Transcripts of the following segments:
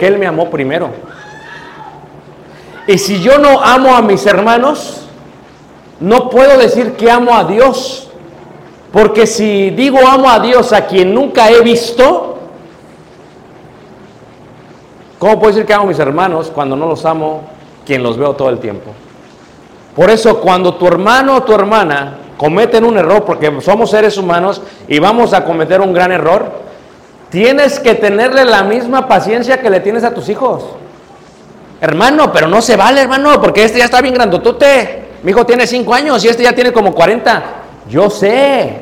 Él me amó primero. Y si yo no amo a mis hermanos, no puedo decir que amo a Dios. Porque si digo amo a Dios a quien nunca he visto, ¿cómo puedo decir que amo a mis hermanos cuando no los amo quien los veo todo el tiempo? Por eso cuando tu hermano o tu hermana cometen un error, porque somos seres humanos y vamos a cometer un gran error, tienes que tenerle la misma paciencia que le tienes a tus hijos. Hermano, pero no se vale, hermano, porque este ya está bien grandotote. Mi hijo tiene 5 años y este ya tiene como 40. Yo sé,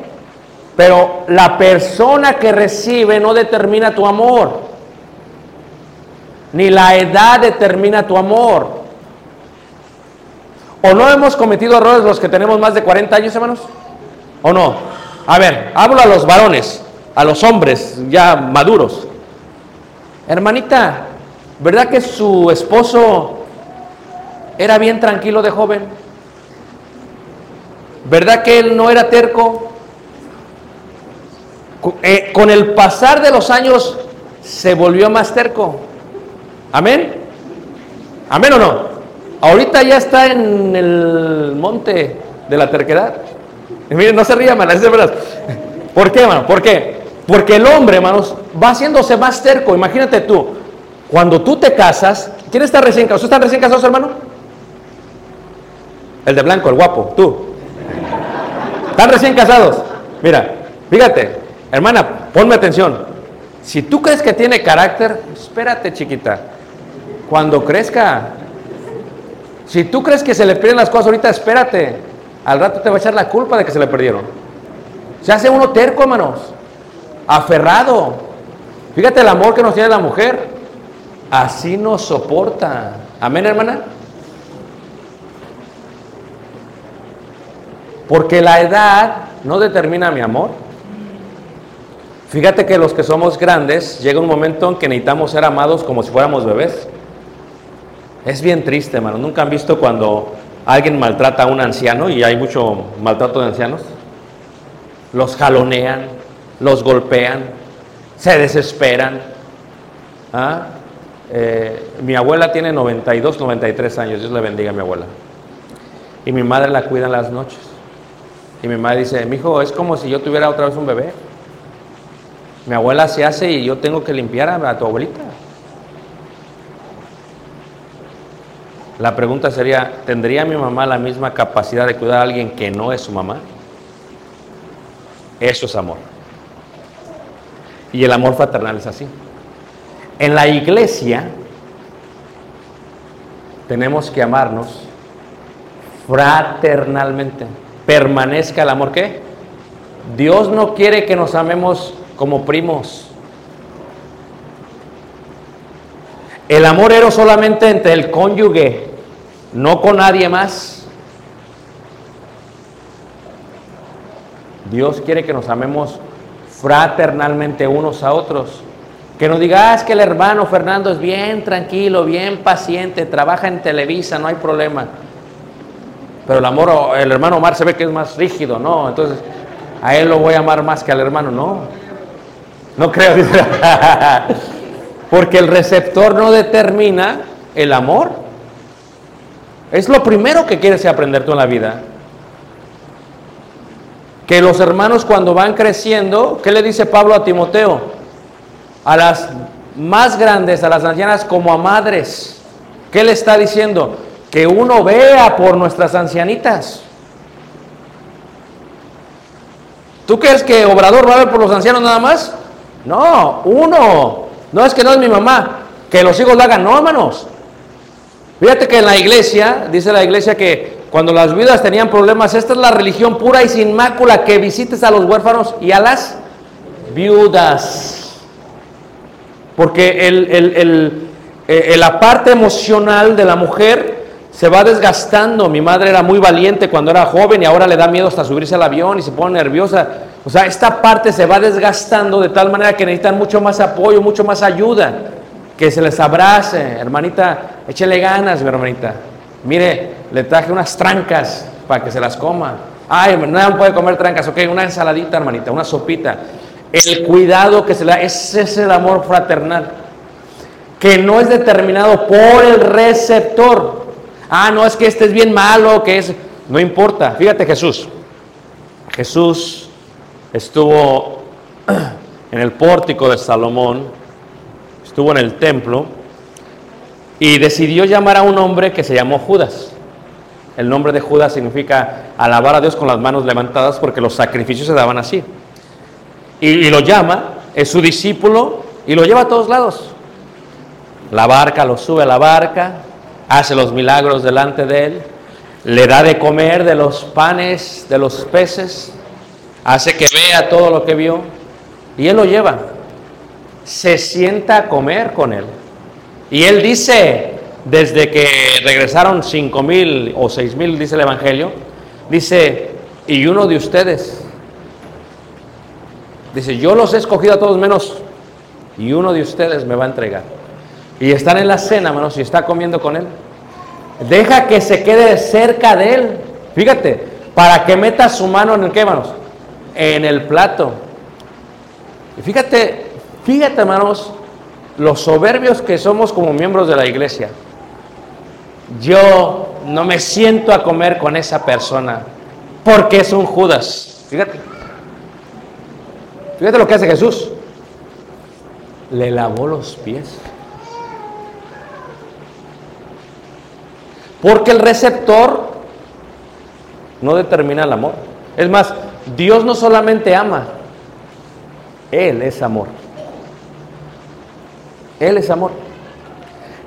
pero la persona que recibe no determina tu amor. Ni la edad determina tu amor. ¿O no hemos cometido errores los que tenemos más de 40 años, hermanos? ¿O no? A ver, hablo a los varones, a los hombres ya maduros. Hermanita, ¿verdad que su esposo era bien tranquilo de joven? ¿Verdad que él no era terco? Co- eh, con el pasar de los años se volvió más terco. Amén. Amén o no. Ahorita ya está en el monte de la terquedad. Y miren, no se ría, hermano, es de verdad. ¿Por qué, hermano? ¿Por qué? Porque el hombre, hermanos, va haciéndose más terco. Imagínate tú, cuando tú te casas, ¿quién está recién casado? ¿Ustedes están recién casados, hermano? El de blanco, el guapo, tú. ¿Están recién casados? Mira, fíjate, hermana, ponme atención. Si tú crees que tiene carácter, espérate, chiquita. Cuando crezca, si tú crees que se le pierden las cosas ahorita, espérate. Al rato te va a echar la culpa de que se le perdieron. Se hace uno terco, hermanos. Aferrado. Fíjate el amor que nos tiene la mujer. Así nos soporta. Amén, hermana. Porque la edad no determina mi amor. Fíjate que los que somos grandes, llega un momento en que necesitamos ser amados como si fuéramos bebés. Es bien triste, hermano. ¿Nunca han visto cuando alguien maltrata a un anciano y hay mucho maltrato de ancianos? Los jalonean, los golpean, se desesperan. ¿Ah? Eh, mi abuela tiene 92, 93 años, Dios le bendiga a mi abuela. Y mi madre la cuida en las noches. Y mi madre dice, mi hijo, es como si yo tuviera otra vez un bebé. Mi abuela se hace y yo tengo que limpiar a, a tu abuelita. La pregunta sería, ¿tendría mi mamá la misma capacidad de cuidar a alguien que no es su mamá? Eso es amor. Y el amor fraternal es así. En la iglesia tenemos que amarnos fraternalmente. Permanezca el amor. ¿Qué? Dios no quiere que nos amemos como primos. El amor era solamente entre el cónyuge, no con nadie más. Dios quiere que nos amemos fraternalmente unos a otros. Que nos diga, "Ah, que el hermano Fernando es bien tranquilo, bien paciente, trabaja en Televisa, no hay problema. Pero el amor, el hermano Omar se ve que es más rígido, ¿no? Entonces, a él lo voy a amar más que al hermano, no. No creo. Porque el receptor no determina el amor. Es lo primero que quieres aprender tú en la vida. Que los hermanos cuando van creciendo, ¿qué le dice Pablo a Timoteo? A las más grandes, a las ancianas como a madres. ¿Qué le está diciendo? Que uno vea por nuestras ancianitas. ¿Tú crees que Obrador va a ver por los ancianos nada más? No, uno. No es que no es mi mamá, que los hijos lo hagan, no, hermanos. Fíjate que en la iglesia, dice la iglesia que cuando las viudas tenían problemas, esta es la religión pura y sin mácula, que visites a los huérfanos y a las viudas. Porque el, el- el- eh, la parte emocional de la mujer se va desgastando. Mi madre era muy valiente cuando era joven y ahora le da miedo hasta subirse al avión y se pone nerviosa. O sea, esta parte se va desgastando de tal manera que necesitan mucho más apoyo, mucho más ayuda. Que se les abrace, hermanita, échele ganas, mi hermanita. Mire, le traje unas trancas para que se las coma. Ay, no puede comer trancas, ok, una ensaladita, hermanita, una sopita. El cuidado que se le da, ese es el amor fraternal. Que no es determinado por el receptor. Ah, no, es que este es bien malo, que es... No importa, fíjate Jesús. Jesús estuvo en el pórtico de Salomón, estuvo en el templo y decidió llamar a un hombre que se llamó Judas. El nombre de Judas significa alabar a Dios con las manos levantadas porque los sacrificios se daban así. Y, lo llama, es su discípulo y lo lleva a todos lados. La barca, lo sube a la barca, hace los milagros delante de él, le da de comer de los panes, de los peces, hace que vea todo lo que vio y él lo lleva. Se sienta a comer con él. Y él dice, desde que regresaron cinco mil o seis mil, dice el Evangelio, dice, y uno de ustedes, dice, yo los he escogido a todos menos, y uno de ustedes me va a entregar. Y están en la cena, hermanos, y está comiendo con él. Deja que se quede cerca de él. Fíjate, para que meta su mano en el qué, hermanos? En el plato. Y fíjate, fíjate, hermanos, los soberbios que somos como miembros de la iglesia. Yo no me siento a comer con esa persona porque es un Judas. Fíjate. Fíjate lo que hace Jesús. Le lavó los pies. Porque el receptor no determina el amor. Es más, Dios no solamente ama, Él es amor. Él es amor.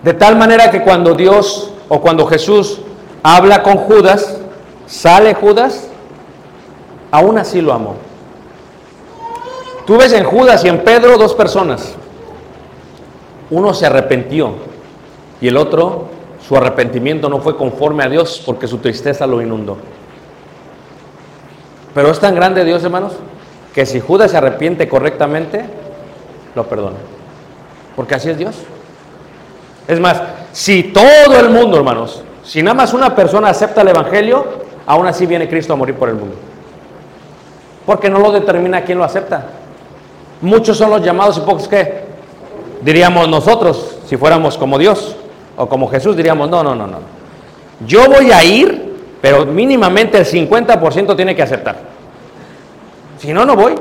De tal manera que cuando Dios o cuando Jesús habla con Judas, sale Judas, aún así lo amó. Tú ves en Judas y en Pedro dos personas. Uno se arrepintió y el otro, su arrepentimiento no fue conforme a Dios porque su tristeza lo inundó. Pero es tan grande Dios, hermanos, que si Judas se arrepiente correctamente, lo perdona. Porque así es Dios. Es más, si todo el mundo, hermanos, si nada más una persona acepta el Evangelio, aún así viene Cristo a morir por el mundo. Porque no lo determina quién lo acepta. Muchos son los llamados y pocos que diríamos nosotros, si fuéramos como Dios o como Jesús, diríamos, no, no, no, no. Yo voy a ir, pero mínimamente el 50% tiene que aceptar. Si no, no voy.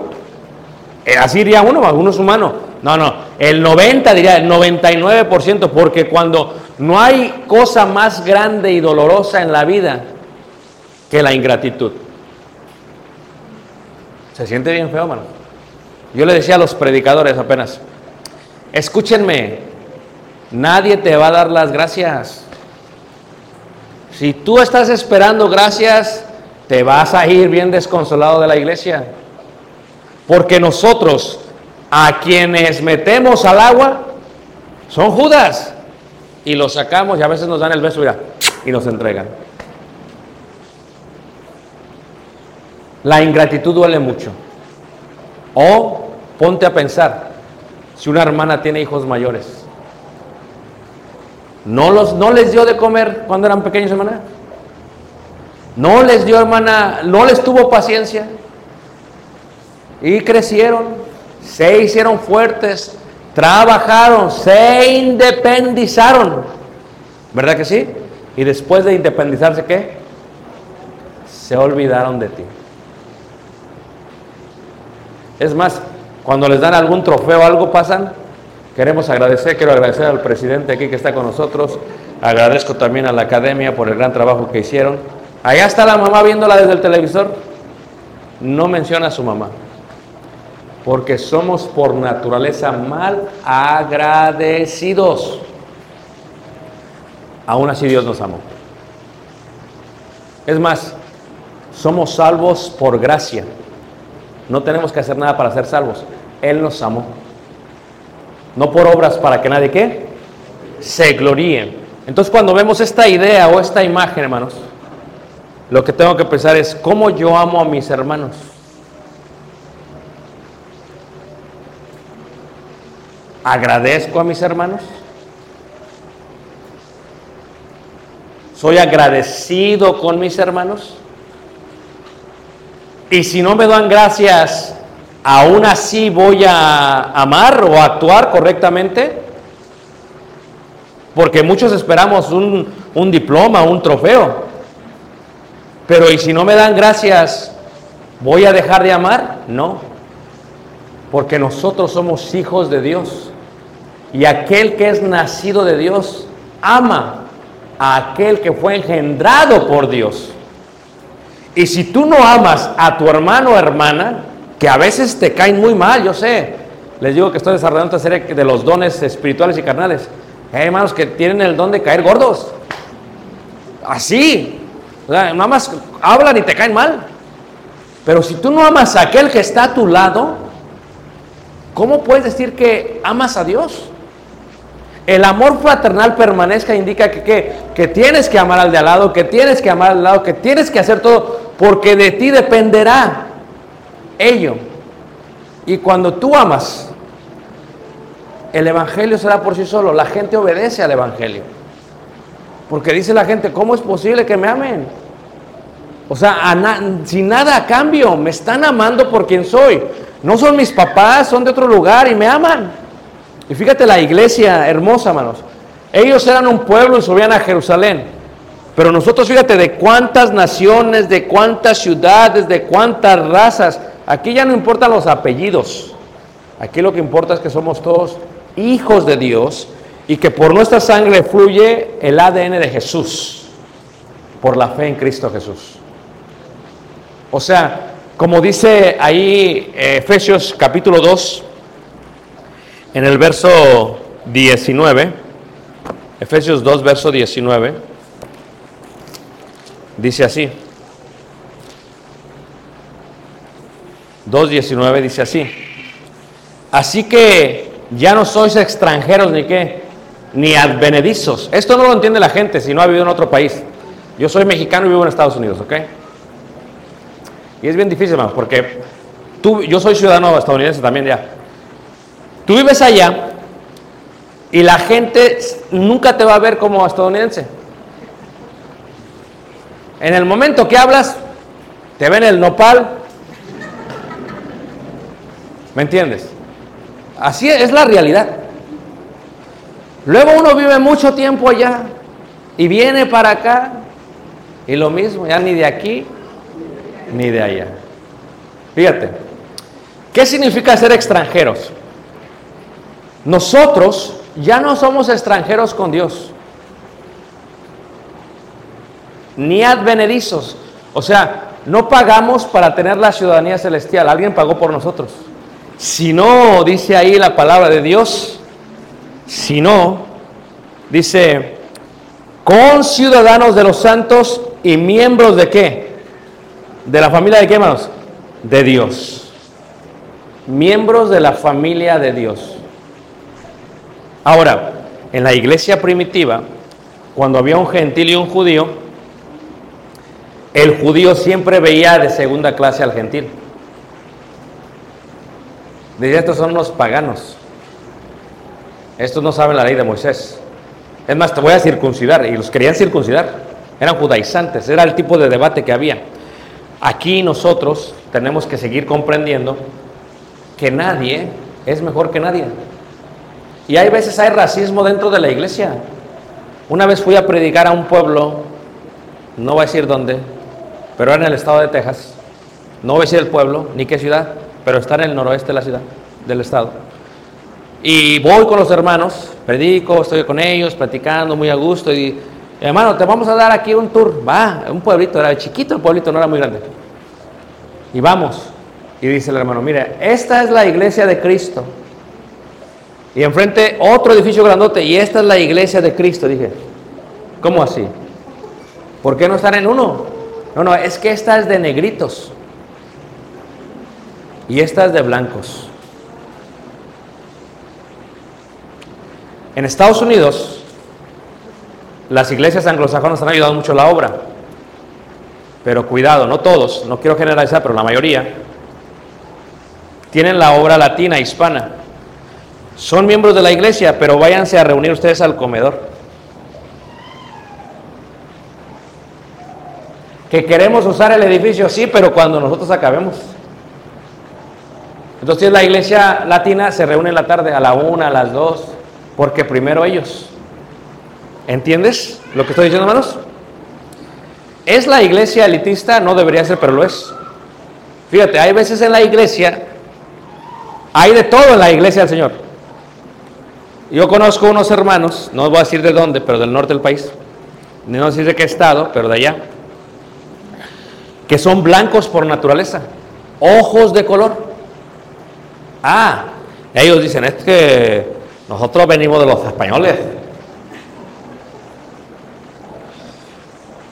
Eh, Así diría uno, uno es humano. No, no, el 90 diría, el 99%, porque cuando no hay cosa más grande y dolorosa en la vida que la ingratitud. Se siente bien feo, hermano. Yo le decía a los predicadores apenas, escúchenme, nadie te va a dar las gracias. Si tú estás esperando gracias, te vas a ir bien desconsolado de la iglesia. Porque nosotros, a quienes metemos al agua, son Judas. Y los sacamos y a veces nos dan el beso y nos entregan. La ingratitud duele mucho. O ponte a pensar, si una hermana tiene hijos mayores, ¿no, los, ¿no les dio de comer cuando eran pequeños, hermana? ¿No les dio, hermana, no les tuvo paciencia? Y crecieron, se hicieron fuertes, trabajaron, se independizaron. ¿Verdad que sí? Y después de independizarse, ¿qué? Se olvidaron de ti. Es más, cuando les dan algún trofeo algo pasan, queremos agradecer, quiero agradecer al presidente aquí que está con nosotros, agradezco también a la academia por el gran trabajo que hicieron. Allá está la mamá viéndola desde el televisor, no menciona a su mamá, porque somos por naturaleza mal agradecidos. Aún así Dios nos amó. Es más, somos salvos por gracia. No tenemos que hacer nada para ser salvos. Él nos amó. No por obras para que nadie qué se gloríe. Entonces cuando vemos esta idea o esta imagen, hermanos, lo que tengo que pensar es cómo yo amo a mis hermanos. ¿Agradezco a mis hermanos? ¿Soy agradecido con mis hermanos? Y si no me dan gracias, aún así voy a amar o actuar correctamente. Porque muchos esperamos un, un, diploma, un trofeo. Pero ¿y si no me dan gracias, voy a dejar de amar? No. Porque nosotros somos hijos de Dios. Y aquel que es nacido de Dios ama a aquel que fue engendrado por Dios. Y si tú no amas a tu hermano o hermana, que a veces te caen muy mal, yo sé, les digo que estoy desarrollando esta serie de los dones espirituales y carnales. Hay hermanos que tienen el don de caer gordos. Así. O sea, nada más hablan y te caen mal. Pero si tú no amas a aquel que está a tu lado, ¿cómo puedes decir que amas a Dios? El amor fraternal permanezca indica que, que, tienes que amar al de al lado, que tienes que amar al lado, que tienes que hacer todo, porque de ti dependerá ello. Y cuando tú amas, el Evangelio será por sí solo. La gente obedece al Evangelio. Porque dice la gente, ¿cómo es posible que me amen? O sea, sin nada a cambio, me están amando por quien soy. No son mis papás, son de otro lugar y me aman. Y fíjate la iglesia hermosa, hermanos. Ellos eran un pueblo y subían a Jerusalén. Pero nosotros, fíjate, de cuántas naciones, de cuántas ciudades, de cuántas razas. Aquí ya no importan los apellidos. Aquí lo que importa es que somos todos hijos de Dios y que por nuestra sangre fluye el ADN de Jesús. Por la fe en Cristo Jesús. O sea, como dice ahí Efesios capítulo 2, en el verso 19, Efesios 2, verso 19, dice así. 2.19 dice así. Así que ya no sois extranjeros ni qué, ni advenedizos. Esto no lo entiende la gente si no ha vivido en otro país. Yo soy mexicano y vivo en Estados Unidos, ¿ok? Y es bien difícil, hermano, porque tú, yo soy ciudadano estadounidense también ya. Tú vives allá y la gente nunca te va a ver como estadounidense. En el momento que hablas, te ven el nopal. ¿Me entiendes? Así es la realidad. Luego uno vive mucho tiempo allá y viene para acá y lo mismo, ya ni de aquí ni de allá. Fíjate, ¿qué significa ser extranjeros? Nosotros ya no somos extranjeros con Dios, ni advenedizos. O sea, no pagamos para tener la ciudadanía celestial, alguien pagó por nosotros. Si no, dice ahí la palabra de Dios, si no, dice, con ciudadanos de los santos y miembros de qué? De la familia de qué, hermanos? De Dios. Miembros de la familia de Dios. Ahora, en la iglesia primitiva, cuando había un gentil y un judío, el judío siempre veía de segunda clase al gentil. Decía, estos son los paganos. Estos no saben la ley de Moisés. Es más, te voy a circuncidar. Y los querían circuncidar. Eran judaizantes. Era el tipo de debate que había. Aquí nosotros tenemos que seguir comprendiendo que nadie es mejor que nadie. Y hay veces hay racismo dentro de la iglesia. Una vez fui a predicar a un pueblo, no voy a decir dónde, pero era en el estado de Texas. No voy a decir el pueblo, ni qué ciudad, pero está en el noroeste de la ciudad, del estado. Y voy con los hermanos, predico, estoy con ellos, platicando muy a gusto. Y, hermano, te vamos a dar aquí un tour. Va, un pueblito, era chiquito el pueblito, no era muy grande. Y vamos. Y dice el hermano, mire, esta es la iglesia de Cristo. Y enfrente otro edificio grandote, y esta es la iglesia de Cristo. Dije, ¿cómo así? ¿Por qué no están en uno? No, no, es que esta es de negritos. Y esta es de blancos. En Estados Unidos, las iglesias anglosajonas han ayudado mucho la obra. Pero cuidado, no todos, no quiero generalizar, pero la mayoría tienen la obra latina, hispana. Son miembros de la iglesia, pero váyanse a reunir ustedes al comedor. Que queremos usar el edificio, sí, pero cuando nosotros acabemos. Entonces la iglesia latina se reúne en la tarde, a la una, a las dos, porque primero ellos. ¿Entiendes lo que estoy diciendo, hermanos? ¿Es la iglesia elitista? No debería ser, pero lo es. Fíjate, hay veces en la iglesia, hay de todo en la iglesia del Señor. Yo conozco unos hermanos, no voy a decir de dónde, pero del norte del país, no voy a decir de qué estado, pero de allá, que son blancos por naturaleza, ojos de color. Ah, ellos dicen, es que nosotros venimos de los españoles.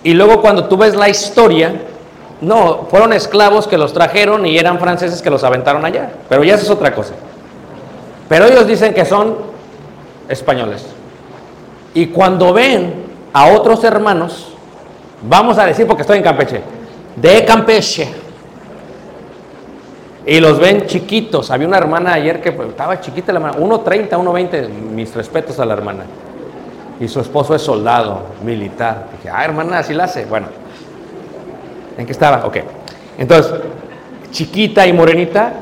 Y luego cuando tú ves la historia, no, fueron esclavos que los trajeron y eran franceses que los aventaron allá. Pero ya eso es otra cosa. Pero ellos dicen que son españoles. Y cuando ven a otros hermanos, vamos a decir porque estoy en Campeche, de Campeche, y los ven chiquitos. Había una hermana ayer que pues, estaba chiquita, la hermana, 1.30, 1.20, mis respetos a la hermana. Y su esposo es soldado, militar. Dije, ah, hermana, así la hace. Bueno, ¿en qué estaba? Ok. Entonces, chiquita y morenita,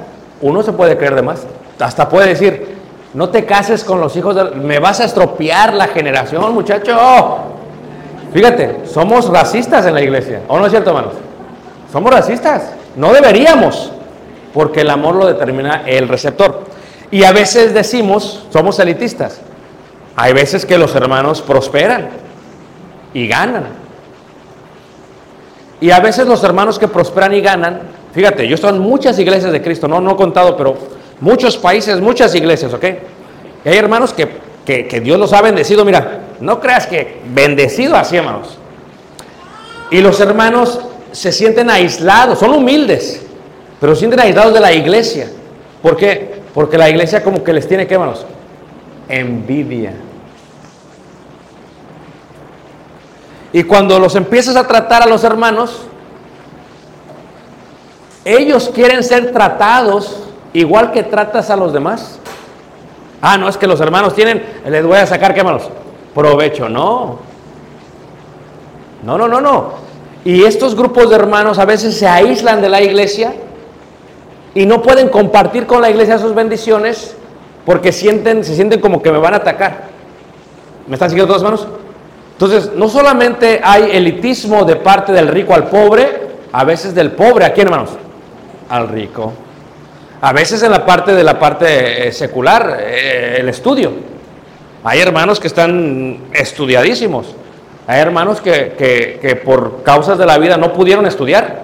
uno se puede creer de más. Hasta puede decir, no te cases con los hijos de... Me vas a estropear la generación, muchacho. Fíjate, somos racistas en la iglesia. ¿O no es cierto, hermanos? Somos racistas. No deberíamos, porque el amor lo determina el receptor. Y a veces decimos, somos elitistas. Hay veces que los hermanos prosperan y ganan. Y a veces los hermanos que prosperan y ganan, fíjate, yo estoy en muchas iglesias de Cristo, no, no he contado, pero muchos países, muchas iglesias, ¿ok? Hay hermanos que, que, que Dios los ha bendecido, mira, no creas que bendecido así, hermanos. Y los hermanos se sienten aislados, son humildes, pero se sienten aislados de la iglesia. ¿Por qué? Porque la iglesia como que les tiene, ¿qué, hermanos? Envidia. Y cuando los empiezas a tratar a los hermanos, ellos quieren ser tratados igual que tratas a los demás. Ah, no, es que los hermanos tienen, les voy a sacar, ¿qué hermanos? Provecho, no. No, no, no, no. Y estos grupos de hermanos a veces se aíslan de la iglesia y no pueden compartir con la iglesia sus bendiciones porque sienten, se sienten como que me van a atacar. ¿Me están siguiendo todos hermanos? Entonces, no solamente hay elitismo de parte del rico al pobre, a veces del pobre, ¿a quién hermanos? Al rico. A veces en la parte de la parte eh, secular, eh, el estudio. Hay hermanos que están estudiadísimos. Hay hermanos que, que, por causas de la vida no pudieron estudiar.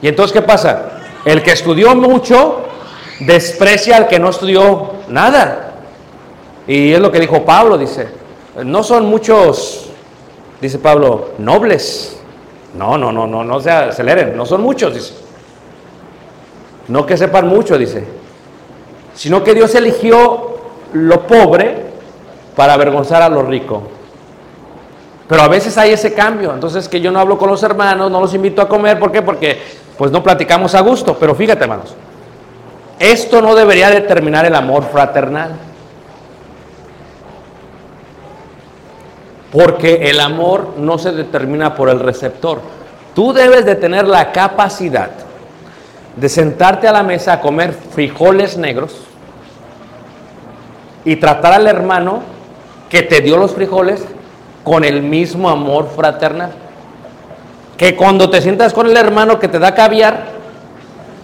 Y entonces, ¿qué pasa? El que estudió mucho desprecia al que no estudió nada. Y es lo que dijo Pablo, dice, no son muchos, dice Pablo, nobles. No, no, no, no, no se aceleren, no son muchos, dice. No que sepan mucho, dice, sino que Dios eligió lo pobre para avergonzar a lo rico. Pero a veces hay ese cambio, entonces que yo no hablo con los hermanos, no los invito a comer, ¿por qué? Porque pues no platicamos a gusto, pero fíjate hermanos, esto no debería determinar el amor fraternal. Porque el amor no se determina por el receptor. Tú debes de tener la capacidad de sentarte a la mesa a comer frijoles negros y tratar al hermano que te dio los frijoles con el mismo amor fraternal. Que cuando te sientas con el hermano que te da caviar,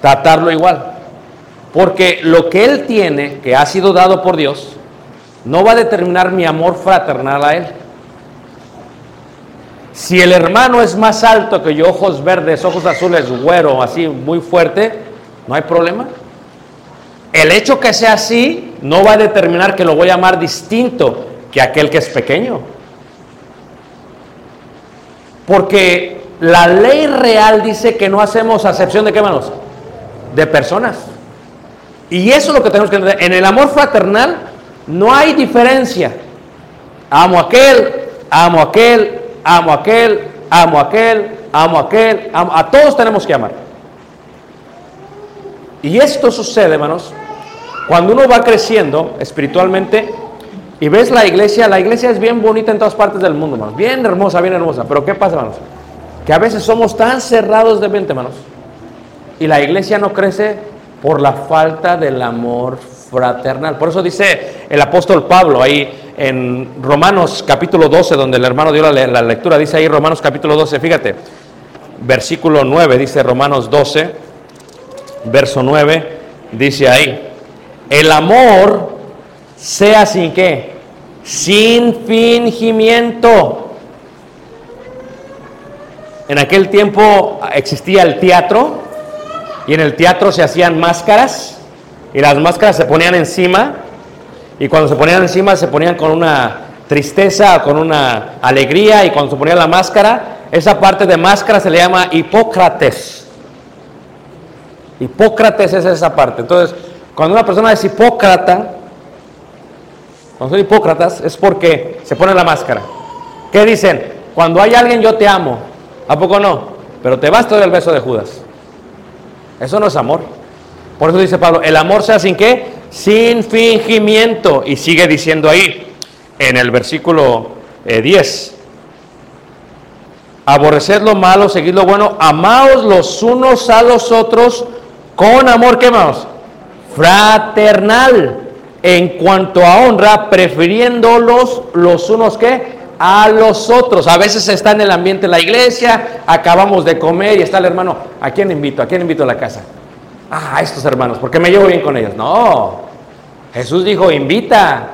tratarlo igual. Porque lo que él tiene, que ha sido dado por Dios, no va a determinar mi amor fraternal a él. Si el hermano es más alto que yo, ojos verdes, ojos azules, güero, así muy fuerte, no hay problema. El hecho que sea así no va a determinar que lo voy a amar distinto que aquel que es pequeño. Porque la ley real dice que no hacemos acepción de qué manos? De personas. Y eso es lo que tenemos que entender. En el amor fraternal no hay diferencia. Amo a aquel, amo a aquel, amo aquel, amo a aquel, amo a aquel, amo- a todos tenemos que amar. Y esto sucede, hermanos, cuando uno va creciendo espiritualmente y ves la iglesia, la iglesia es bien bonita en todas partes del mundo, hermanos, bien hermosa, bien hermosa. Pero ¿qué pasa, hermanos? Que a veces somos tan cerrados de mente, hermanos, y la iglesia no crece por la falta del amor fraternal. Por eso dice el apóstol Pablo ahí en Romanos capítulo 12, donde el hermano dio la, le- la lectura, dice ahí Romanos capítulo 12, fíjate, versículo 9, dice Romanos 12, verso 9, dice ahí, el amor sea sin qué, sin fingimiento. En aquel tiempo existía el teatro y en el teatro se hacían máscaras y las máscaras se ponían encima y cuando se ponían encima se ponían con una tristeza, con una alegría y cuando se ponía la máscara, esa parte de máscara se le llama Hipócrates. Hipócrates es esa parte. Entonces, cuando una persona es hipócrata, cuando son hipócratas es porque se pone la máscara. ¿Qué dicen? Cuando hay alguien yo te amo. ¿A poco no? Pero te vas todo el beso de Judas. Eso no es amor. Por eso dice Pablo, el amor sea sin qué? Sin fingimiento. Y sigue diciendo ahí, en el versículo eh, 10. Aborreced lo malo, seguid lo bueno, amaos los unos a los otros con amor, ¿qué más? Fraternal. En cuanto a honra, prefiriéndolos los unos que a los otros. A veces está en el ambiente de la iglesia, acabamos de comer y está el hermano, ¿a quién invito? ¿A quién invito a la casa? Ah, estos hermanos, porque me llevo bien con ellos. No, Jesús dijo, invita.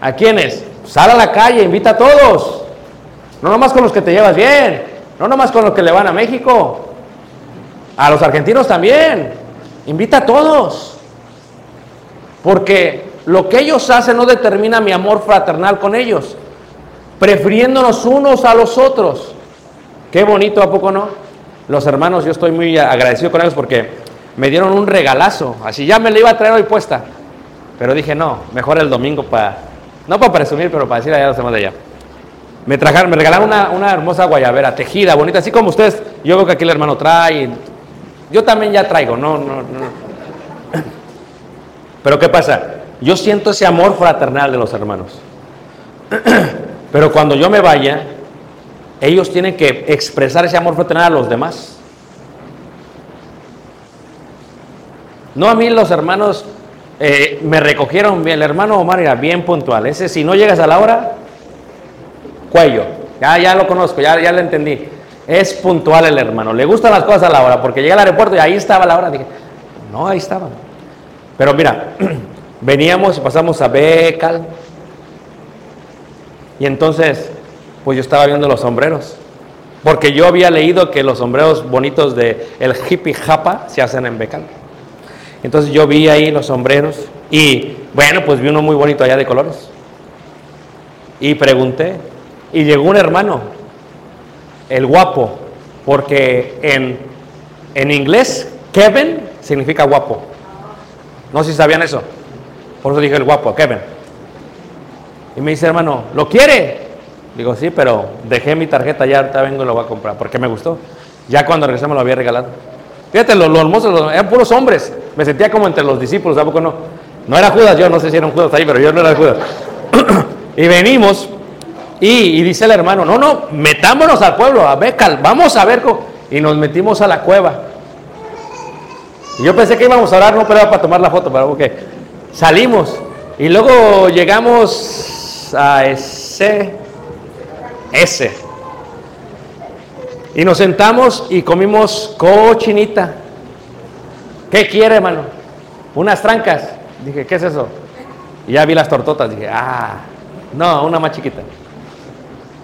¿A quiénes? Sal a la calle, invita a todos. No nomás con los que te llevas bien, no nomás con los que le van a México. A los argentinos también. Invita a todos. Porque lo que ellos hacen no determina mi amor fraternal con ellos. Prefiriéndonos unos a los otros. Qué bonito, ¿a poco no? Los hermanos, yo estoy muy agradecido con ellos porque me dieron un regalazo. Así ya me lo iba a traer hoy puesta. Pero dije, no, mejor el domingo para, no para presumir, pero para decir allá los demás de allá. Me trajeron, me regalaron una, una hermosa guayabera, tejida, bonita, así como ustedes, yo veo que aquí el hermano trae, yo también ya traigo, no, no, no. Pero ¿qué pasa? Yo siento ese amor fraternal de los hermanos. Pero cuando yo me vaya, ellos tienen que expresar ese amor fraternal a los demás. No a mí los hermanos eh, me recogieron bien, el hermano Omar era bien puntual. Ese si no llegas a la hora, cuello. Ya, ya lo conozco, ya, ya lo entendí. Es puntual el hermano. Le gustan las cosas a la hora, porque llegué al aeropuerto y ahí estaba la hora. Dije, no, ahí estaba. Pero mira, veníamos y pasamos a Becal. Y entonces, pues yo estaba viendo los sombreros. Porque yo había leído que los sombreros bonitos de el hippie japa se hacen en Becal. Entonces yo vi ahí los sombreros y bueno, pues vi uno muy bonito allá de colores. Y pregunté, y llegó un hermano, el guapo, porque en, en inglés Kevin significa guapo. No sé si sabían eso. Por eso dije el guapo, Kevin. Y me dice, hermano, ¿lo quiere? Digo, sí, pero dejé mi tarjeta ya, ahorita vengo y lo voy a comprar, porque me gustó. Ya cuando regresé me lo había regalado. Fíjate, los hermosos los- eran puros hombres. Me sentía como entre los discípulos, ¿a poco no? No era Judas, yo no sé si era un Judas ahí, pero yo no era Judas. y venimos, y, dice el hermano, no, no, metámonos al pueblo, a ver, cal- vamos a ver. Y nos metimos a la cueva. Y yo pensé que íbamos a orar, no, pero era para tomar la foto, pero ok. Salimos, y luego llegamos a ese, ese. Y nos sentamos y comimos cochinita. ¿Qué quiere, hermano? Unas trancas. Dije, ¿qué es eso? Y ya vi las tortotas. Dije, ah, no, una más chiquita.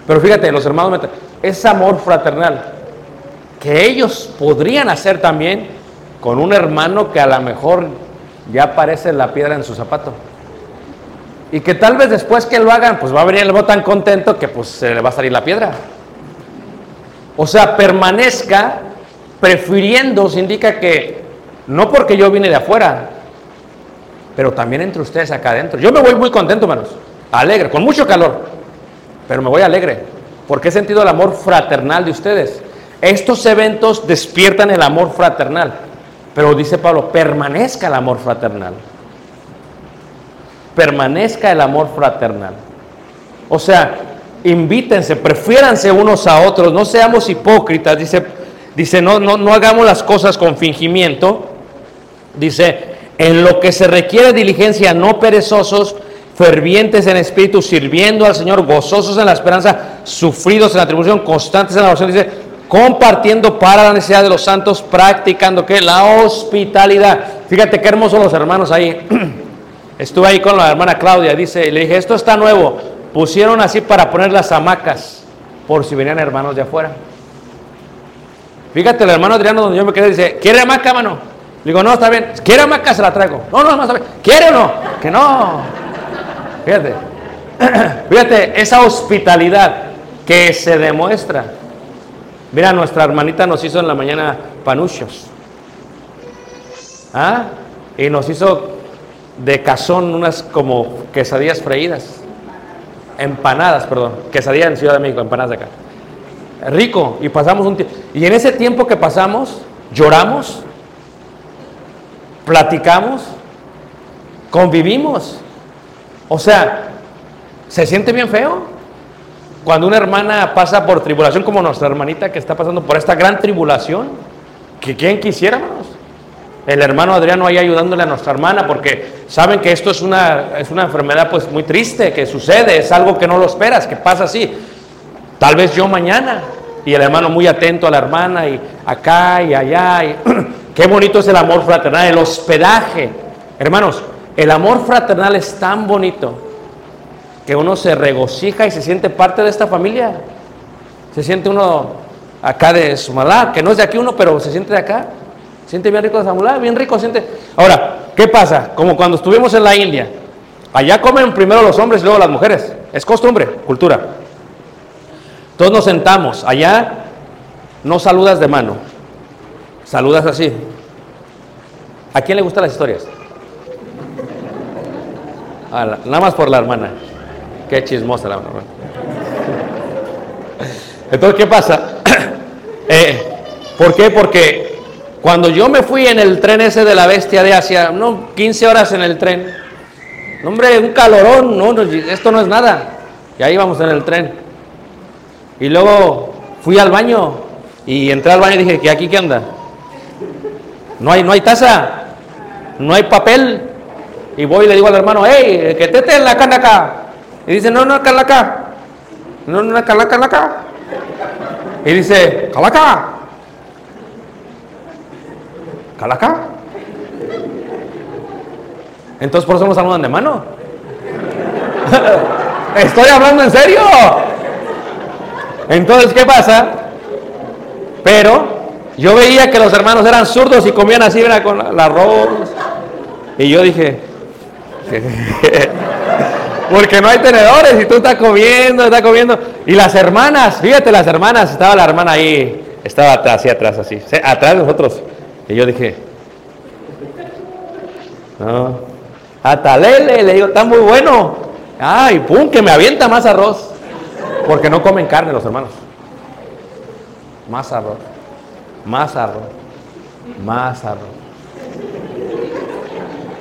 Pero fíjate, los hermanos, es amor fraternal. Que ellos podrían hacer también con un hermano que a lo mejor ya parece la piedra en su zapato. Y que tal vez después que lo hagan, pues va a venir el tan contento que pues se le va a salir la piedra. O sea, permanezca prefiriendo, se indica que no porque yo vine de afuera, pero también entre ustedes acá adentro. Yo me voy muy contento, hermanos, alegre, con mucho calor, pero me voy alegre, porque he sentido el amor fraternal de ustedes. Estos eventos despiertan el amor fraternal, pero dice Pablo, permanezca el amor fraternal. Permanezca el amor fraternal. O sea, invítense, prefiéranse unos a otros, no seamos hipócritas, dice, dice no, no, no hagamos las cosas con fingimiento, dice, en lo que se requiere diligencia, no perezosos, fervientes en espíritu, sirviendo al Señor, gozosos en la esperanza, sufridos en la tribulación, constantes en la oración, dice, compartiendo para la necesidad de los santos, practicando que la hospitalidad. Fíjate qué hermosos los hermanos ahí. Estuve ahí con la hermana Claudia, dice, y le dije, esto está nuevo. Pusieron así para poner las hamacas, por si venían hermanos de afuera. Fíjate, el hermano Adriano, donde yo me quedé, dice, ¿quiere hamaca, mano? Le digo, no, está bien. ¿Quiere hamaca? Se la traigo. No, no, no, está bien. ¿Quiere o no? Que no. Fíjate. Fíjate, esa hospitalidad que se demuestra. Mira, nuestra hermanita nos hizo en la mañana panuchos. ¿Ah? Y nos hizo de cazón unas como quesadillas freídas. Empanadas, perdón. Quesadillas en Ciudad de México, empanadas de acá. Rico. Y pasamos un tiempo. Y en ese tiempo que pasamos, lloramos, platicamos, convivimos. O sea, se siente bien feo cuando una hermana pasa por tribulación como nuestra hermanita que está pasando por esta gran tribulación. Que quien quisiera. El hermano Adriano ahí ayudándole a nuestra hermana porque saben que esto es una, es una enfermedad pues muy triste que sucede, es algo que no lo esperas, que pasa así. Tal vez yo mañana. Y el hermano muy atento a la hermana y acá y allá. Y qué bonito es el amor fraternal, el hospedaje. Hermanos, el amor fraternal es tan bonito que uno se regocija y se siente parte de esta familia. Se siente uno acá de Sumalá, que no es de aquí uno, pero se siente de acá. Siente bien rico de Sumalá, bien rico, siente. Ahora, ¿qué pasa? Como cuando estuvimos en la India. Allá comen primero los hombres y luego las mujeres. Es costumbre, cultura. Todos nos sentamos. Allá no saludas de mano. Saludas así. ¿A quién le gustan las historias? Nada más por la hermana. Qué chismosa la hermana. Entonces, ¿qué pasa? Eh, ¿Por qué? Porque cuando yo me fui en el tren ese de la bestia de Asia, no, 15 horas en el tren. Hombre, un calorón, no, esto no es nada. Y ahí vamos en el tren. Y luego fui al baño y entré al baño y dije, ¿que aquí qué anda? No hay, no hay taza, no hay papel. Y voy y le digo al hermano, hey, que te en la cana acá. Y dice, no, no, calaca. No, no, calaca, calaca. Y dice, calaca. Calaca. Entonces por eso nos saludan de mano. Estoy hablando en serio. Entonces, ¿qué pasa? Pero yo veía que los hermanos eran zurdos y comían así, mira, con el arroz, Y yo dije, porque no hay tenedores y tú estás comiendo, estás comiendo. Y las hermanas, fíjate, las hermanas, estaba la hermana ahí, estaba atrás, así atrás, así, atrás de nosotros. Y yo dije, no, atalele, le digo, está muy bueno. Ay, pum, que me avienta más arroz. Porque no comen carne los hermanos. Más arroz, más arroz, más arroz.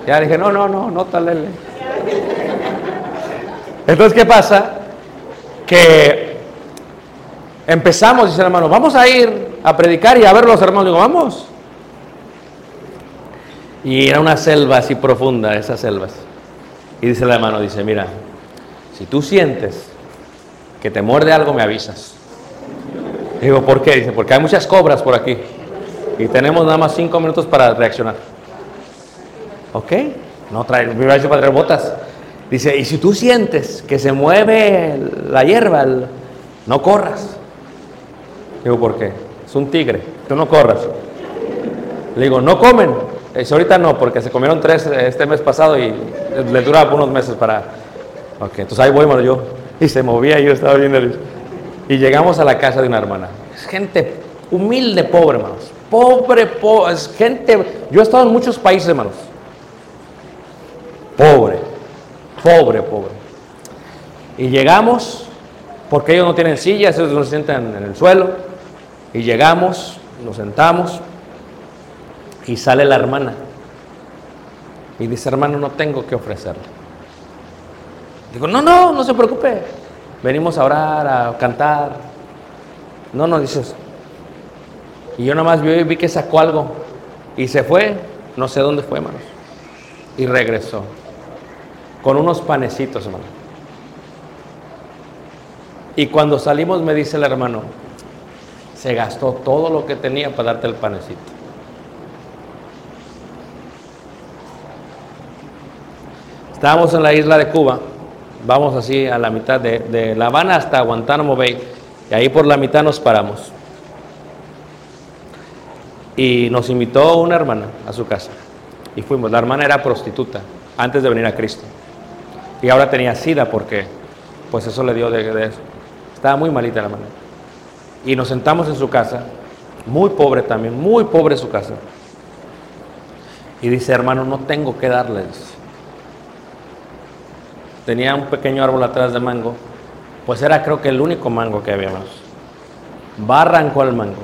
Ya dije, no, no, no, no talele. Entonces, ¿qué pasa? Que empezamos, dice el hermano, vamos a ir a predicar y a ver los hermanos. Digo, vamos. Y era una selva así profunda, esas selvas. Y dice el hermano, dice, mira, si tú sientes que te muerde algo, me avisas. Digo, ¿por qué? Dice, porque hay muchas cobras por aquí. Y tenemos nada más cinco minutos para reaccionar. ¿Ok? No trae, me iba a para traer botas. Dice, y si tú sientes que se mueve la hierba, no corras. Digo, ¿por qué? Es un tigre, tú no corras. Le digo, ¿no comen? Dice, ahorita no, porque se comieron tres eh, este mes pasado y le dura unos meses para... Ok, entonces ahí voy, mano, yo. Y se movía y yo estaba viendo. Y llegamos a la casa de una hermana. Es gente humilde, pobre, hermanos. Pobre, pobre, es gente... Yo he estado en muchos países, hermanos. Pobre, pobre, pobre. Y llegamos, porque ellos no tienen sillas, ellos no se sientan en el suelo. Y llegamos, nos sentamos y sale la hermana. Y dice, hermano, no tengo que ofrecerle. Digo, no, no, no se preocupe. Venimos a orar, a cantar. No, no, dices. Y yo nomás vi, vi que sacó algo. Y se fue, no sé dónde fue, hermanos. Y regresó. Con unos panecitos, hermano. Y cuando salimos me dice el hermano, se gastó todo lo que tenía para darte el panecito. Estábamos en la isla de Cuba, vamos así a la mitad de, La Habana hasta Guantánamo Bay, y ahí por la mitad nos paramos. Y nos invitó una hermana a su casa, y fuimos. La hermana era prostituta antes de venir a Cristo, y ahora tenía sida porque, pues eso le dio de, de eso. Estaba muy malita la hermana. Y nos sentamos en su casa, muy pobre también, muy pobre su casa. Y dice, hermano, no tengo que darles. Tenía un pequeño árbol atrás de mango, pues era creo que el único mango que había más. Va arrancó el mango,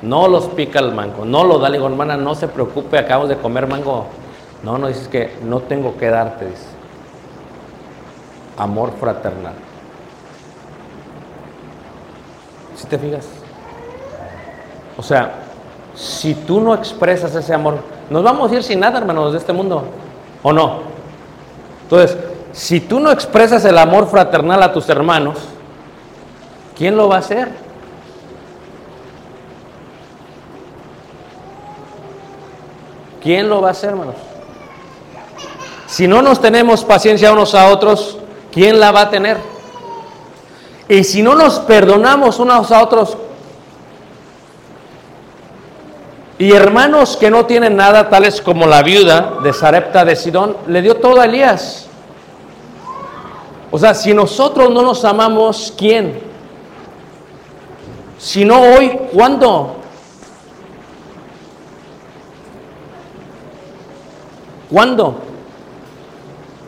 no los pica el mango, no lo da. Le digo, hermana, no se preocupe, acabamos de comer mango. No, no, dices que no tengo que darte, dice. Amor fraternal. Si te fijas? O sea, si tú no expresas ese amor, nos vamos a ir sin nada, hermanos, de este mundo, ¿o no? Entonces, si tú no expresas el amor fraternal a tus hermanos, ¿quién lo va a hacer? ¿Quién lo va a hacer, hermanos? Si no nos tenemos paciencia unos a otros, ¿quién la va a tener? Y si no nos perdonamos unos a otros, y hermanos que no tienen nada, tales como la viuda de Sarepta de Sidón, le dio todo a Elías. O sea, si nosotros no nos amamos, ¿quién? Si no hoy, ¿cuándo? ¿Cuándo?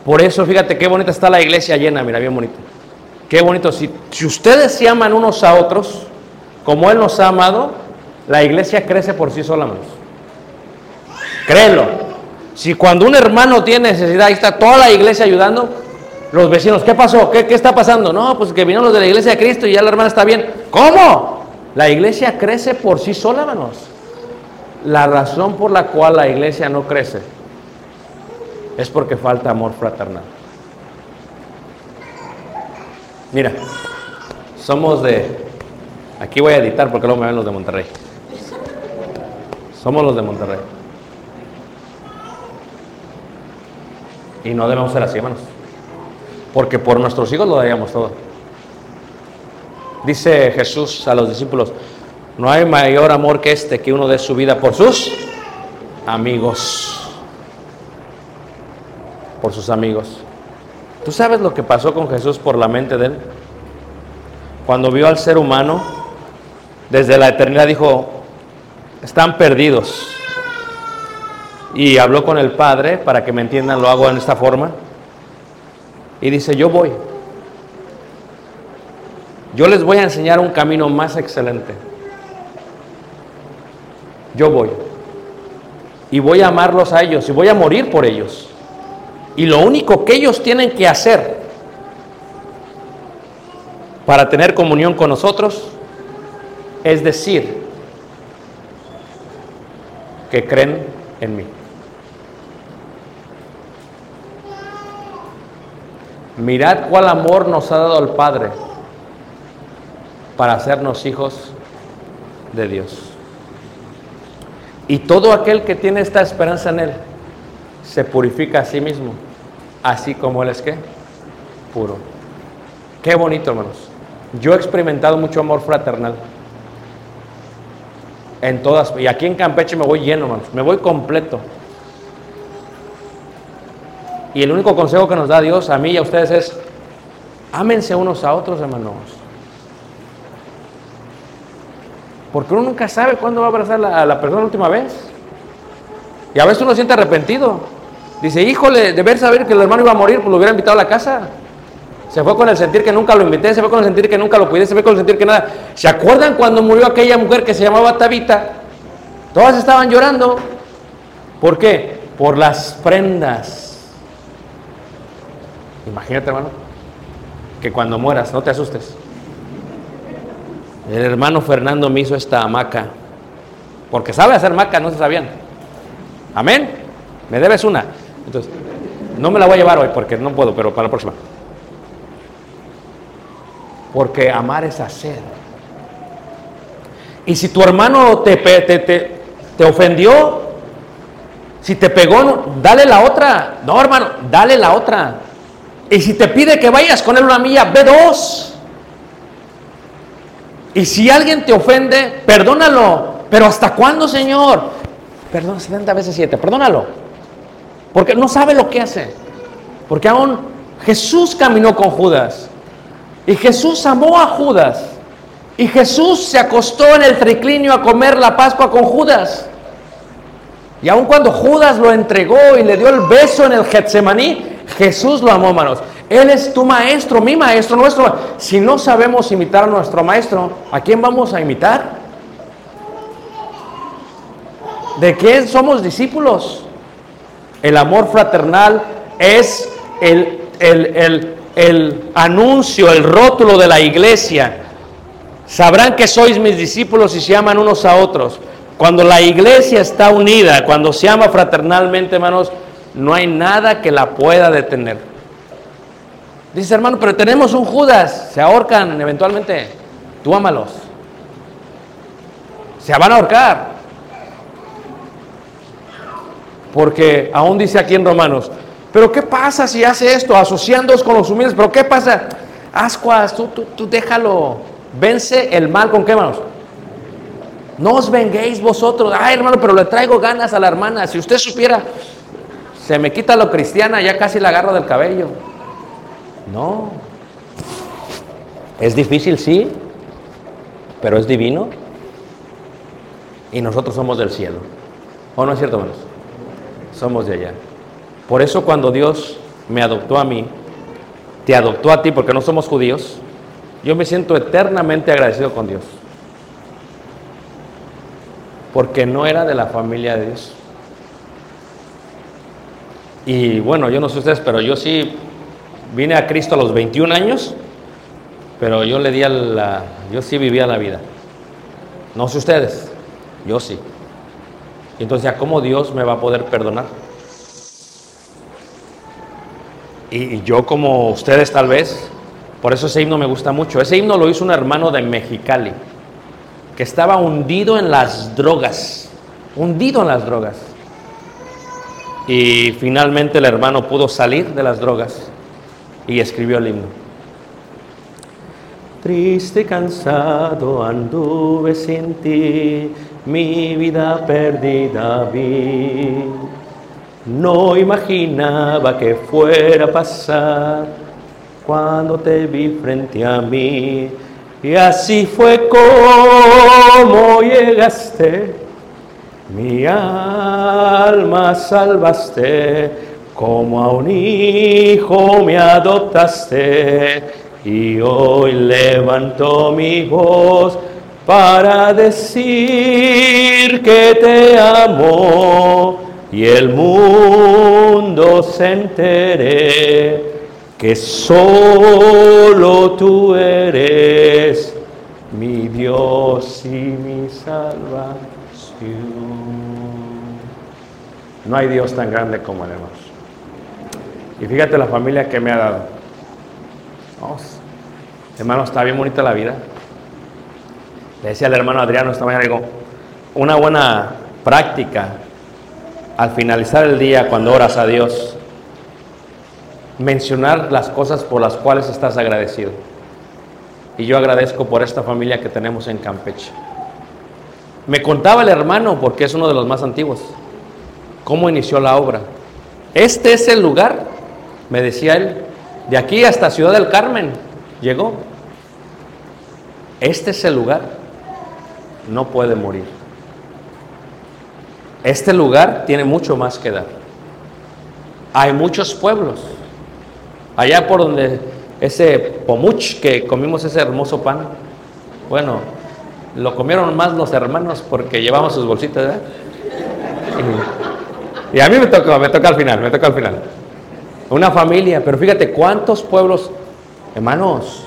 Por eso, fíjate qué bonita está la iglesia llena, mira, bien bonita. Qué bonito. Si, si ustedes se aman unos a otros, como Él nos ha amado, la iglesia crece por sí sola, hermanos. Créelo. Si cuando un hermano tiene necesidad, ahí está toda la iglesia ayudando, los vecinos, ¿qué pasó? ¿Qué, está pasando? No, pues que vinieron los de la iglesia de Cristo y ya la hermana está bien. ¿Cómo? La iglesia crece por sí sola, hermanos. La razón por la cual la iglesia no crece es porque falta amor fraternal. Mira, somos de... Aquí voy a editar porque luego me ven los de Monterrey. Somos los de Monterrey. Y no debemos ser así, hermanos. Porque por nuestros hijos lo daríamos todo. Dice Jesús a los discípulos, no hay mayor amor que este que uno dé su vida por sus amigos. por sus amigos. ¿Tú sabes lo que pasó con Jesús por la mente de él? Cuando vio al ser humano, desde la eternidad dijo, están perdidos. Y habló con el Padre, para que me entiendan, lo hago en esta forma. Y dice, yo voy. Yo les voy a enseñar un camino más excelente. Yo voy. Y voy a amarlos a ellos y voy a morir por ellos. Y lo único que ellos tienen que hacer para tener comunión con nosotros es decir que creen en mí. Mirad cuál amor nos ha dado el Padre para hacernos hijos de Dios. Y todo aquel que tiene esta esperanza en Él se purifica a sí mismo, así como Él es que puro. Qué bonito, hermanos. Yo he experimentado mucho amor fraternal. En todas, y aquí en Campeche me voy lleno, hermanos. Me voy completo. Y el único consejo que nos da Dios a mí y a ustedes es, ámense unos a otros, hermanos. Porque uno nunca sabe cuándo va a abrazar a la, persona la última vez. Y a veces uno siente arrepentido. Dice, híjole, de ver saber que el hermano iba a morir, pues lo hubiera invitado a la casa. Se fue con el sentir que nunca lo invité, se fue con el sentir que nunca lo cuidé, se fue con el sentir que nada. ¿Se acuerdan cuando murió aquella mujer que se llamaba Tabita? Todas estaban llorando. ¿Por qué? Por las prendas. Imagínate, hermano, que cuando mueras, no te asustes. El hermano Fernando me hizo esta hamaca. Porque sabe hacer hamaca, no se sabían. Amén. Me debes una. Entonces, no me la voy a llevar hoy porque no puedo, pero para la próxima. Porque amar es hacer. Y si tu hermano te, te, te, ofendió, si te pegó, dale la otra. No, hermano, dale la otra. Y si te pide que vayas con él una milla, ve dos. Y si alguien te ofende, perdónalo. Pero ¿hasta cuándo, Señor? Perdón, 70 veces 7, perdónalo. Porque no sabe lo que hace. Porque aún Jesús caminó con Judas. Y Jesús amó a Judas. Y Jesús se acostó en el triclinio a comer la Pascua con Judas. Y aun cuando Judas lo entregó y le dio el beso en el Getsemaní, Jesús lo amó, hermanos. Él es tu maestro, mi maestro, nuestro. Si no sabemos imitar a nuestro maestro, ¿a quién vamos a imitar? ¿De quién somos discípulos? El amor fraternal es el, el- el- el anuncio, el rótulo de la iglesia. Sabrán que sois mis discípulos si se aman unos a otros. Cuando la iglesia está unida, cuando se ama fraternalmente, hermanos, no hay nada que la pueda detener. Dice hermano, pero tenemos un Judas, se ahorcan eventualmente. Tú ámalos. Se van a ahorcar. Porque aún dice aquí en Romanos, pero ¿qué pasa si hace esto? Asociándoos con los humildes, pero ¿qué pasa? Ascuas, tú, tú, tú déjalo. Vence el mal con qué, hermanos? No os venguéis vosotros. Ay, hermano, pero le traigo ganas a la hermana. Si usted supiera, se me quita lo cristiana, ya casi la agarro del cabello. No. Es difícil, sí, pero es divino. Y nosotros somos del cielo. ¿O no es cierto, hermanos? Somos de allá. Por eso cuando Dios me adoptó a mí, te adoptó a ti porque no somos judíos, yo me siento eternamente agradecido con Dios. Porque no era de la familia de Dios. Y bueno, yo no sé ustedes, pero yo sí vine a Cristo a los 21 años, pero yo le di a la, yo sí vivía la vida. No sé ustedes, yo sí. Y entonces, ¿a cómo Dios me va a poder perdonar? Y, y yo como ustedes tal vez, por eso ese himno me gusta mucho. Ese himno lo hizo un hermano de Mexicali, que estaba hundido en las drogas, hundido en las drogas. Y finalmente el hermano pudo salir de las drogas y escribió el himno. Triste y cansado anduve sin ti, mi vida perdida vi. no imaginaba que fuera a pasar cuando te vi frente a mí. Y así fue como llegaste, mi alma salvaste, como a un hijo me adoptaste. Y hoy levanto mi voz para decir que te amo y el mundo se entere que solo tú eres mi Dios y mi No hay Dios tan grande como el hermano. Y fíjate la familia que me ha dado. Hermano, está bien bonita la vida. Le decía al hermano Adriano esta mañana, digo, una buena práctica al finalizar el día cuando oras a Dios, mencionar las cosas por las cuales estás agradecido. Y yo agradezco por esta familia que tenemos en Campeche. Me contaba el hermano, porque es uno de los más antiguos, cómo inició la obra. Este es el lugar, me decía él, de aquí hasta Ciudad del Carmen llegó. Este es el lugar, no puede morir. Este lugar tiene mucho más que dar. Hay muchos pueblos. Allá por donde ese pomuch que comimos ese hermoso pan, bueno, lo comieron más los hermanos porque llevamos sus bolsitas, ¿verdad? Y, a mí me tocó, me toca al final, me toca al final. Una familia, pero fíjate cuántos pueblos, hermanos,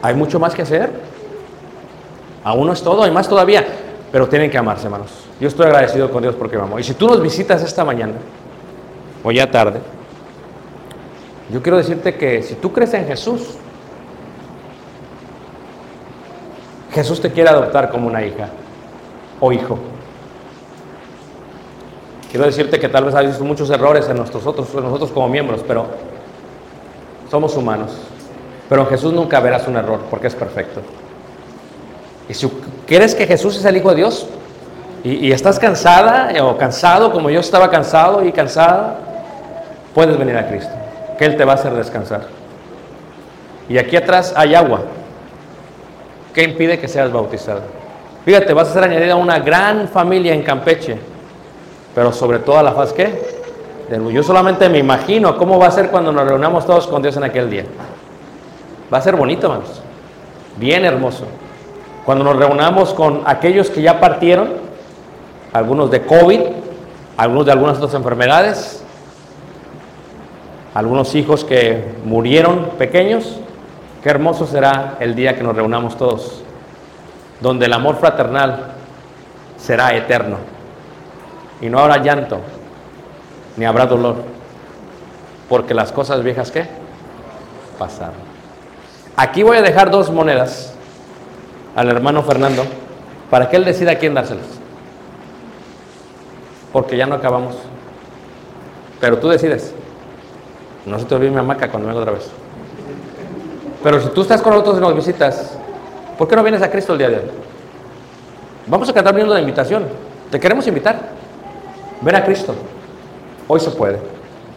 hay mucho más que hacer. Aún no es todo, hay más todavía, pero tienen que amarse, hermanos. Yo estoy agradecido con Dios porque me amo. Y si tú nos visitas esta mañana, o ya tarde, yo quiero decirte que si tú crees en Jesús, Jesús te quiere adoptar como una hija o hijo. Quiero decirte que tal vez visto muchos errores en nosotros, nosotros como miembros, pero somos humanos. Pero en Jesús nunca verás un error porque es perfecto. Y si crees que Jesús es el Hijo de Dios y, y estás cansada o cansado como yo estaba cansado y cansada, puedes venir a Cristo, que Él te va a hacer descansar. Y aquí atrás hay agua. ¿Qué impide que seas bautizado? Fíjate, vas a ser añadida a una gran familia en Campeche, pero sobre todo a la faz ¿qué? Yo solamente me imagino cómo va a ser cuando nos reunamos todos con Dios en aquel día. Va a ser bonito, hermanos. Bien hermoso. Cuando nos reunamos con aquellos que ya partieron, algunos de COVID, algunos de algunas otras enfermedades, algunos hijos que murieron pequeños, qué hermoso será el día que nos reunamos todos, donde el amor fraternal será eterno y no habrá llanto, ni habrá dolor, porque las cosas viejas ¿qué? pasaron. Aquí voy a dejar dos monedas al hermano Fernando para que él decida a quién dárselas. Porque ya no acabamos. Pero tú decides. No se te olvide mi hamaca cuando venga otra vez. Pero si tú estás con nosotros y nos visitas, ¿por qué no vienes a Cristo el día de hoy? Vamos a cantar viendo la invitación. Te queremos invitar. Ven a Cristo. Hoy se puede.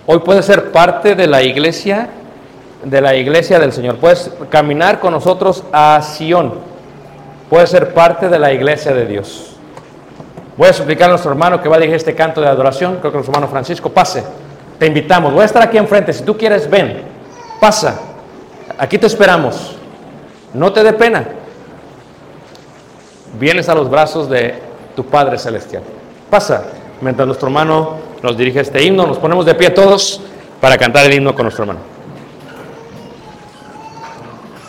Hoy puedes ser parte de la iglesia, de la iglesia del Señor. Puedes caminar con nosotros a Sion. Puedes ser parte de la iglesia de Dios. Voy a suplicar a nuestro hermano que va a dirigir este canto de adoración. Creo que nuestro hermano Francisco pase. Te invitamos. Voy a estar aquí enfrente. Si tú quieres, ven. Pasa. Aquí te esperamos. No te dé pena. Vienes a los brazos de tu Padre Celestial. Pasa. Mientras nuestro hermano nos dirige este himno, nos ponemos de pie todos para cantar el himno con nuestro hermano.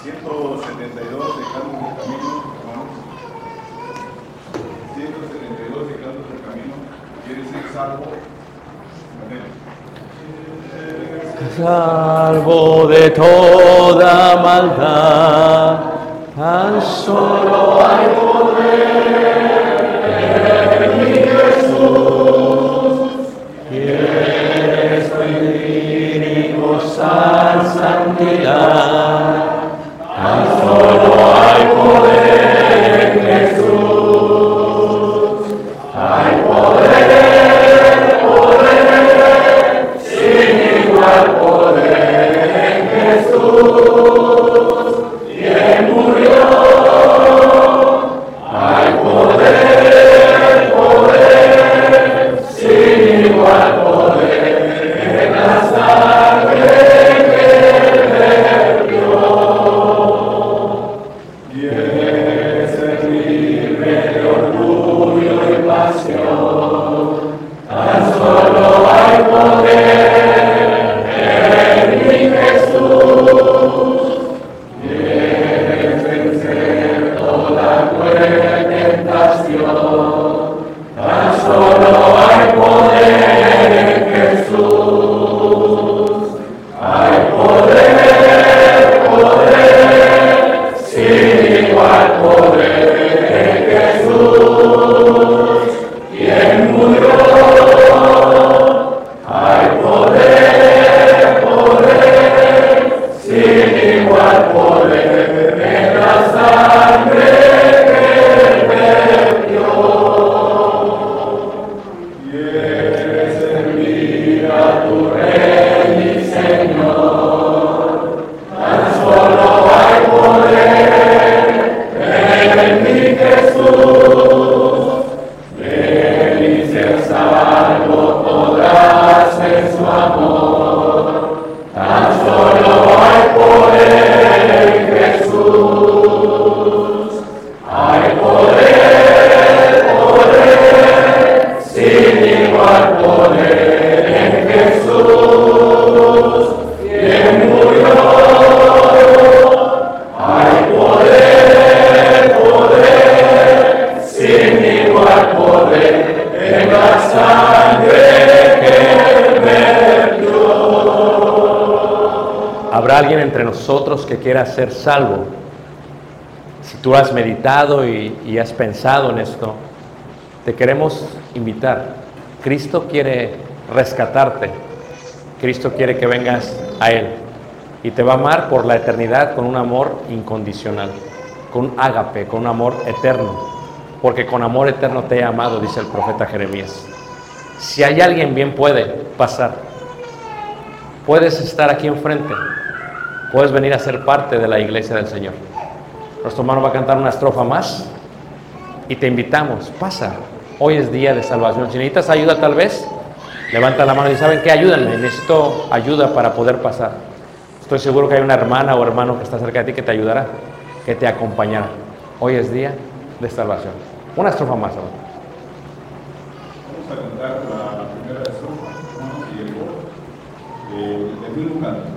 172 de Cantos del Camino, hermanos. 172 de Cantos del Camino. ¿Quieres ser salvo? Amén. Salvo de toda maldad, tan solo hay poder. Quieres vivir y gozar santidad, せよ。¿Habrá alguien entre nosotros que quiera ser salvo? Si tú has meditado y, has pensado en esto, te queremos invitar. Cristo quiere rescatarte. Cristo quiere que vengas a Él. Y te va a amar por la eternidad con un amor incondicional, con un ágape, con un amor eterno. Porque con amor eterno te he amado, dice el profeta Jeremías. Si hay alguien bien puede pasar. Puedes estar aquí enfrente. Puedes venir a ser parte de la iglesia del Señor. Nuestro hermano va a cantar una estrofa más y te invitamos, pasa. Hoy es día de salvación. Si necesitas ayuda tal vez, levanta la mano y saben que ayúdenme, necesito ayuda para poder pasar. Estoy seguro que hay una hermana o hermano que está cerca de ti que te ayudará, que te acompañará. Hoy es día de salvación. Una estrofa más. Vamos a cantar la primera estrofa, ¿no? y el coro, eh, del mismo canto.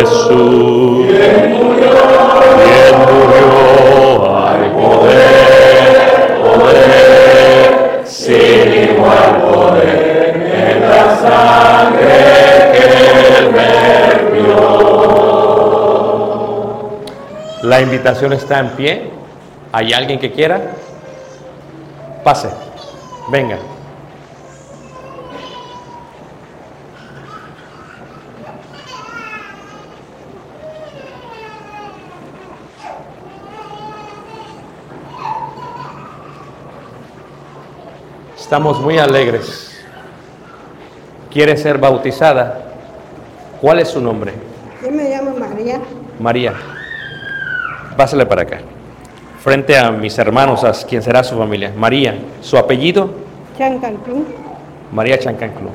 Jesús. Quien murió, quien murió, hay poder, poder, sin igual poder en la sangre que vertió. La invitación está en pie. ¿Hay alguien que quiera? Pase. Venga. Estamos muy alegres. ¿Quiere ser bautizada? ¿Cuál es su nombre? Yo me llamo María. María. Pásale para acá. Frente a mis hermanos, a quien será su familia. María. ¿Su apellido? Chancanclú. María Chancanclú.